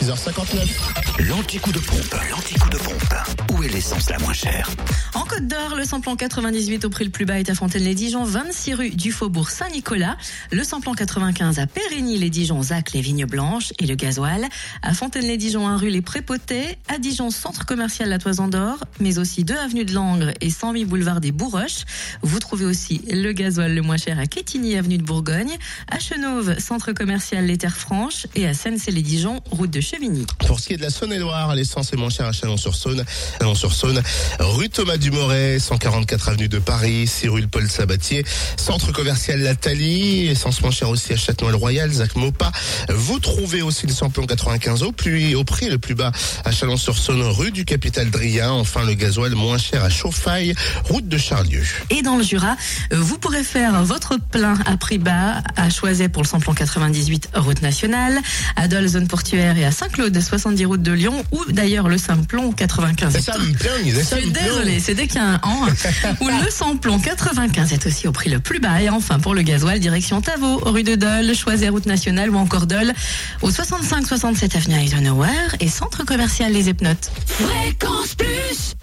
6h59. L'anti-coup de pompe, l'anti-coup de pompe. Où est l'essence la moins chère En Côte d'Or, le samplon 98 au prix le plus bas est à Fontaine-les-Dijon, 26 rue du Faubourg Saint-Nicolas. Le samplon 95 à Périgny-les-Dijon, Zac, les Vignes Blanches et le gasoil. À Fontaine-les-Dijon, 1 rue Les Prépotés. À Dijon, centre commercial La Toison d'Or, mais aussi 2 avenue de Langres et 108 boulevard des Bourroches. Vous trouvez aussi le gasoil le moins cher à Quétigny, avenue de Bourgogne. À Chenauve, centre commercial Les Terres Franches. Et à Seine-c'est-les-Dijon, route de Chevigny. Pour ce qui est de la Saône-et-Loire, l'essence est moins chère à Chalon-sur-Saône. Chalon-sur-Saône, rue Thomas Dumoret, 144 avenue de Paris, 6 rue Paul Sabatier, centre commercial La Thalie, essence moins chère aussi à Châtenois-le-Royal, Zac Mopa. Vous trouvez aussi le samplon 95 au, plus, au prix le plus bas à Chalon-sur-Saône, rue du Capital Drien. Enfin, le gasoil moins cher à Chauffaille, route de Charlieu. Et dans le Jura, vous pourrez faire votre plein à prix bas à Choiset pour le samplon 98 route nationale, à Dole zone portuaire et à Saint-Claude 70 route de Lyon ou d'ailleurs le samplon 95. C'est ça me plaigne, c'est ça Je suis me plaigne. désolée, c'est dès qu'il y a un an. Ou le samplon 95 est aussi au prix le plus bas. Et enfin, pour le gasoil, direction Tavaux, rue de Dole, Choiset route nationale ou encore Dole, au 65-67 avenue Eisenhower et centre commercial Les Epnotes. Fréquence Plus